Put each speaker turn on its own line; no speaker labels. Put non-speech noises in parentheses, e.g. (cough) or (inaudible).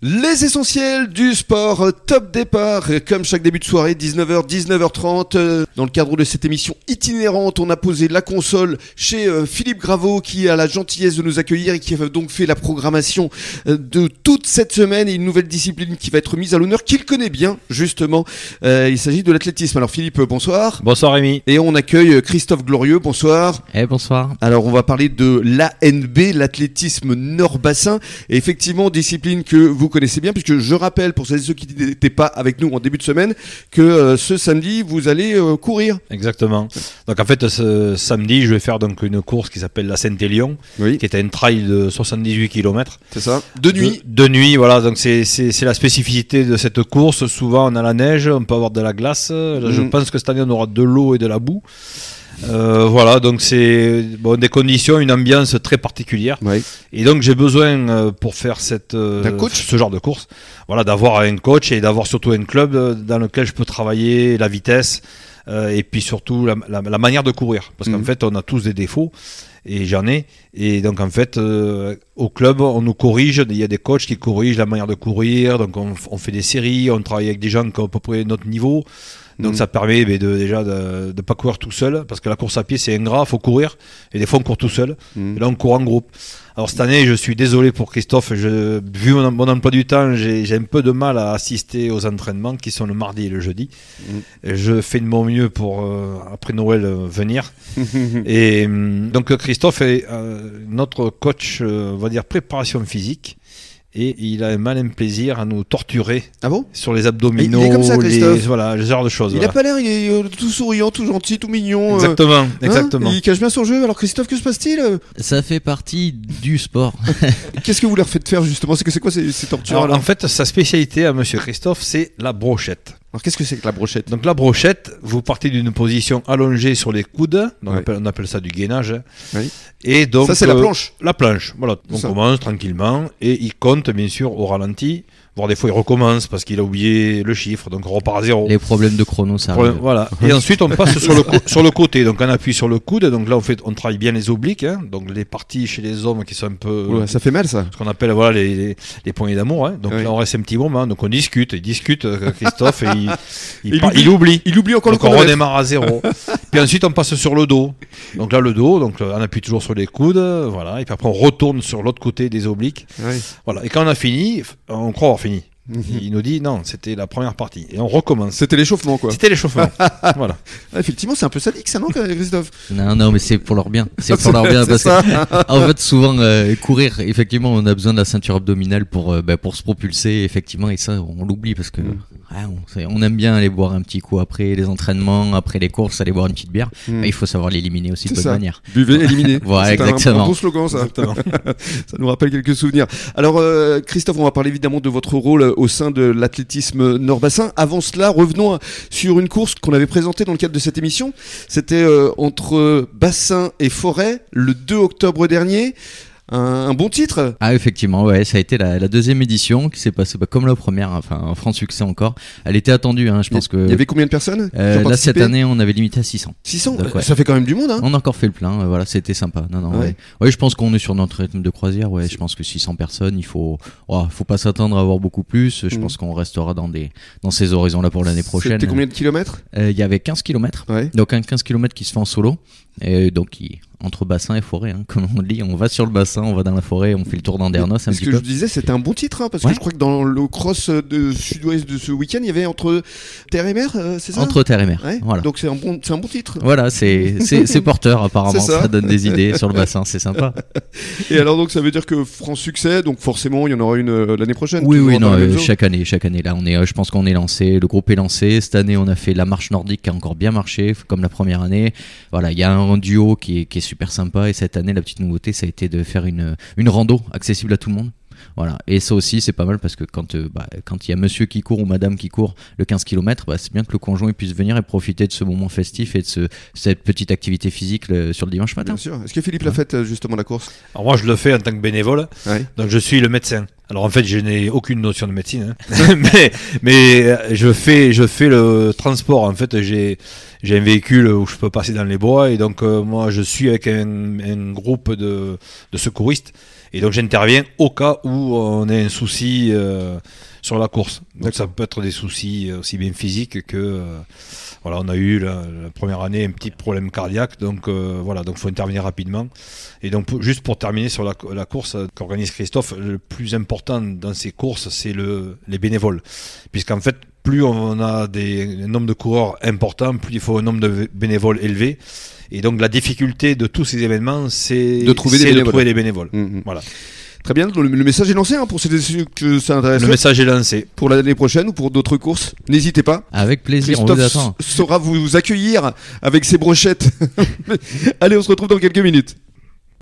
Les essentiels du sport, euh, top départ, euh, comme chaque début de soirée, 19h, 19h30. euh, Dans le cadre de cette émission itinérante, on a posé la console chez Philippe Graveau qui a la gentillesse de nous accueillir et qui a donc fait la programmation de toute cette semaine et une nouvelle discipline qui va être mise à l'honneur, qu'il connaît bien, justement. Il s'agit de l'athlétisme. Alors Philippe, bonsoir.
Bonsoir Rémi.
Et on accueille Christophe Glorieux, bonsoir.
Eh bonsoir.
Alors on va parler de l'ANB, l'athlétisme Nord-Bassin, effectivement discipline que vous connaissez bien, puisque je rappelle pour celles et ceux qui n'étaient pas avec nous en début de semaine, que euh, ce samedi vous allez euh, courir.
Exactement. Donc en fait ce samedi je vais faire donc une course qui s'appelle la Saint-Élion,
Oui,
qui est un trail de 78 km.
c'est ça. De nuit.
De, de nuit, voilà. Donc c'est la spécificité de cette course. Souvent on a la neige, on peut avoir de la glace. Là, Je
Mhm.
pense que cette année on aura de l'eau et de la boue. Euh, voilà, donc c'est bon, des conditions, une ambiance très particulière.
Oui.
Et donc j'ai besoin euh, pour faire cette euh,
coach
ce genre de course, voilà, d'avoir un coach et d'avoir surtout un club euh, dans lequel je peux travailler la vitesse euh, et puis surtout la, la- la manière de courir, parce qu'en
Mhm.
fait on a tous des défauts et j'en ai et donc en fait euh, au club on nous corrige, il y a des coachs qui corrigent la manière de courir, donc on, fait des séries, on travaille avec des gens qui ont à peu près notre niveau. Donc
Mhm.
ça permet ben, de, déjà de ne pas courir tout seul, parce que la course à pied c'est ingrat, faut courir, et des fois on court tout seul.
Mhm.
Et là, on court en groupe. Alors cette année, je suis désolé pour Christophe. Je, vu mon, mon emploi du temps, j'ai un peu de mal à assister aux entraînements qui sont le mardi et le jeudi. Je fais de mon mieux pour euh, après Noël euh, venir. (laughs) et hum, donc Christophe est euh, notre coach, euh, on va dire préparation physique. Et il a un malin plaisir à nous torturer
Ah bon?
sur les abdominaux,
Il est comme ça,
les,
Christophe.
voilà, ce genre de choses.
Il
voilà.
a pas l'air, il est tout souriant, tout gentil, tout mignon. euh,
Exactement,
hein?
exactement.
il cache bien son jeu. Alors Christophe, que se passe-t-il?
Ça fait partie du sport. (laughs)
Qu'est-ce que vous leur faites faire justement? C'est que c'est quoi ces, ces tortures
Alors,
alors,
en fait, sa spécialité à Monsieur Christophe, c'est la brochette.
Alors, qu'est-ce que c'est que la brochette?
Donc la brochette, vous partez d'une position allongée sur les coudes, donc on, appelle, on appelle ça du gainage.
Oui.
Et donc
Ça c'est la
euh,
planche.
La planche, voilà. On commence tranquillement et il compte bien sûr au ralenti, voire des fois il recommence parce qu'il a oublié le chiffre, donc on repart à zéro.
Les problèmes de chrono, ça
Problème-
arrive.
voilà. Et ensuite on passe sur le, sur le côté, donc on appuie sur le coude, donc là on, fait, on travaille bien les obliques, hein. donc les parties chez les hommes qui sont un peu
Oula, ça fait mal ça.
ce qu'on appelle voilà les, les, les poignées d'amour. hein. Donc
Oui.
là on reste un petit moment, donc on discute, il discute euh, Christophe et il, (laughs) il,
Il
par-
oublie.
il oublie.
Il oublie encore
Donc
le
on redémarre à zéro. (laughs) puis ensuite on passe sur le dos. Donc là le dos, donc euh, on appuie toujours sur les coudes, voilà. Et puis après on retourne sur l'autre côté des obliques, voilà. Et quand on a fini, on croit avoir fini. Il nous dit non, c'était la première partie et on recommence.
C'était l'échauffement quoi.
C'était l'échauffement. (laughs) voilà.
Ah, effectivement, c'est un peu sadique ça, non, Christophe?
Non, non, mais c'est pour leur bien. C'est pour (laughs) leur bien parce
ça.
que, (laughs) en fait, souvent, euh, courir, effectivement, on a besoin de la ceinture abdominale pour, euh, bah, pour se propulser, effectivement, et ça, on l'oublie parce que,
Mm.
On, aime bien aller boire un petit coup après les entraînements, après les courses, aller boire une petite bière.
Mm.
Bah, il faut savoir l'éliminer aussi de bonne
ça.
manière.
Buvez, éliminez. (laughs)
Voilà,
C'est un-
exactement.
Un, bon slogan ça. (laughs) Ça nous rappelle quelques souvenirs. Alors euh, Christophe, on va parler évidemment de votre rôle euh, au sein de l'athlétisme Nord-Bassin. Avant cela, revenons à- sur une course qu'on avait présentée dans le cadre de cette émission. C'était euh, entre Bassin et Forêt le 2 octobre dernier. Un, un bon titre.
Ah effectivement, ouais, ça a été la, la deuxième édition qui s'est passée bah, comme la première, hein, enfin un franc succès encore. Elle était attendue, hein, je pense que
Il y avait combien de personnes
euh, là cette année on avait limité à 600.
600.
Donc, ouais.
Ça fait quand même du monde. Hein
On a encore fait le plein, euh, voilà, c'était sympa. Non, non,
Ouais.
ouais. Ouais, je pense qu'on est sur notre rythme de croisière. Ouais, je pense que 600 personnes, il faut, oh, faut pas s'attendre à avoir beaucoup plus. Je
Mhm.
pense qu'on restera dans des, dans ces horizons-là pour l'année prochaine.
C'était combien de kilomètres?
Euh, Il y avait 15 km.
Ouais.
Donc un 15 km qui se fait en solo. Et donc il- entre bassin et forêt, hein, (laughs) comme on dit, on va sur le bassin, on va dans la forêt, on fait le tour d'Andernos
Ce que
peu.
je disais, c'était un bon titre, hein, parce
Ouais.
que je crois que dans le cross de sud-ouest de ce week-end, il y avait entre terre et mer, euh, c'est ça?
Entre terre et mer.
Ouais.
Voilà.
Donc c'est un bon, un bon titre.
Voilà, c'est porteur apparemment,
ça.
ça. donne des idées sur le (laughs) bassin, c'est sympa.
Et alors donc ça veut dire que franc succès, donc forcément il y en aura une euh, l'année prochaine.
Oui, oui, non, euh, chaque année, chaque année. Là, on est, je pense qu'on est lancé, le groupe est lancé. Cette année, on a fait la marche nordique qui a encore bien marché, comme la première année. Voilà, il y a un duo qui est, qui est super sympa. Et cette année, la petite nouveauté, ça a été de faire une, une rando accessible à tout le monde. Voilà. Et ça aussi, c'est pas mal parce que quand euh, bah, quand il y a monsieur qui court ou madame qui court le 15 km, bah, c'est bien que le conjoint il puisse venir et profiter de ce moment festif et de ce, cette petite activité physique le- sur le dimanche matin.
Bien sûr. Est-ce que Philippe l'a fait euh, justement la course?
Alors moi je le fais en tant que bénévole.
Ouais.
Donc je suis le médecin. Alors en fait, je n'ai aucune notion de médecine, hein. (laughs) mais mais euh, je fais je fais le transport. En fait, j'ai j'ai un véhicule où je peux passer dans les bois et donc euh, moi je suis avec un, un groupe de, de secouristes Et donc j'interviens au cas où on a un souci euh, sur la course. Donc ça peut être des soucis aussi bien physiques que euh, voilà, on a eu la, la, première année un petit problème cardiaque, donc euh, voilà, donc faut intervenir rapidement. Et donc juste pour terminer sur la, la course qu'organise Christophe, le plus important dans ces courses, c'est le, les bénévoles, puisqu'en fait plus on a des, un nombre de coureurs important, plus il faut un nombre de bénévoles élevé. Et donc la difficulté de tous ces événements, c'est
de trouver, des
de
bénévoles.
trouver bénévoles.
Mhm.
Voilà.
Très bien, le, le message est lancé hein, pour ceux que ça intéresse.
Le message est lancé.
Pour l'année prochaine ou pour d'autres courses, n'hésitez pas.
Avec plaisir, on vous
Christophe
attend.
saura vous accueillir avec ses brochettes. (laughs) Allez, on se retrouve dans quelques minutes.